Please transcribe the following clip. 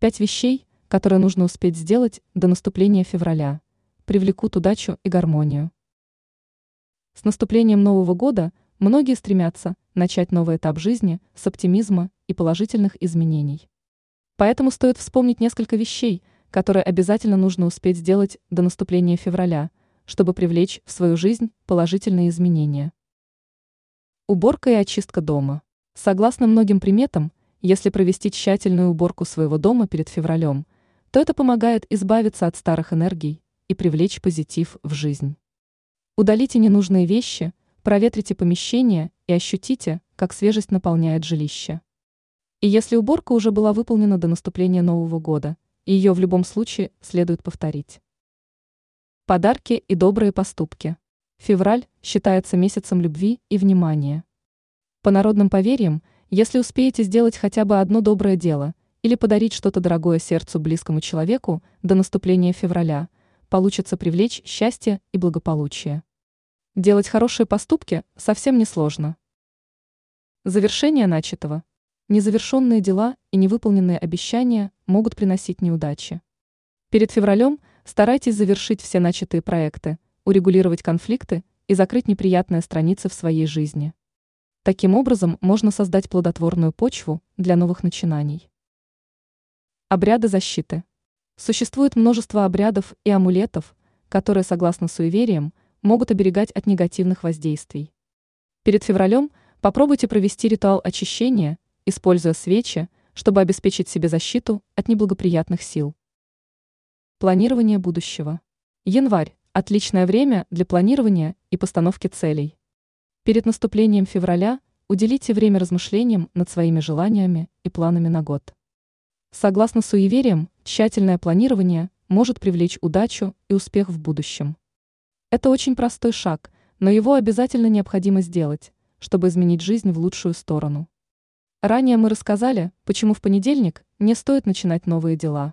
Пять вещей, которые нужно успеть сделать до наступления февраля, привлекут удачу и гармонию. С наступлением Нового года многие стремятся начать новый этап жизни с оптимизма и положительных изменений. Поэтому стоит вспомнить несколько вещей, которые обязательно нужно успеть сделать до наступления февраля, чтобы привлечь в свою жизнь положительные изменения. Уборка и очистка дома. Согласно многим приметам, если провести тщательную уборку своего дома перед февралем, то это помогает избавиться от старых энергий и привлечь позитив в жизнь. Удалите ненужные вещи, проветрите помещение и ощутите, как свежесть наполняет жилище. И если уборка уже была выполнена до наступления Нового года, ее в любом случае следует повторить. Подарки и добрые поступки. Февраль считается месяцем любви и внимания. По народным поверьям – если успеете сделать хотя бы одно доброе дело или подарить что-то дорогое сердцу близкому человеку до наступления февраля, получится привлечь счастье и благополучие. Делать хорошие поступки совсем не сложно. Завершение начатого. Незавершенные дела и невыполненные обещания могут приносить неудачи. Перед февралем старайтесь завершить все начатые проекты, урегулировать конфликты и закрыть неприятные страницы в своей жизни. Таким образом, можно создать плодотворную почву для новых начинаний. Обряды защиты. Существует множество обрядов и амулетов, которые, согласно суевериям, могут оберегать от негативных воздействий. Перед февралем попробуйте провести ритуал очищения, используя свечи, чтобы обеспечить себе защиту от неблагоприятных сил. Планирование будущего. Январь – отличное время для планирования и постановки целей. Перед наступлением февраля уделите время размышлениям над своими желаниями и планами на год. Согласно суевериям, тщательное планирование может привлечь удачу и успех в будущем. Это очень простой шаг, но его обязательно необходимо сделать, чтобы изменить жизнь в лучшую сторону. Ранее мы рассказали, почему в понедельник не стоит начинать новые дела.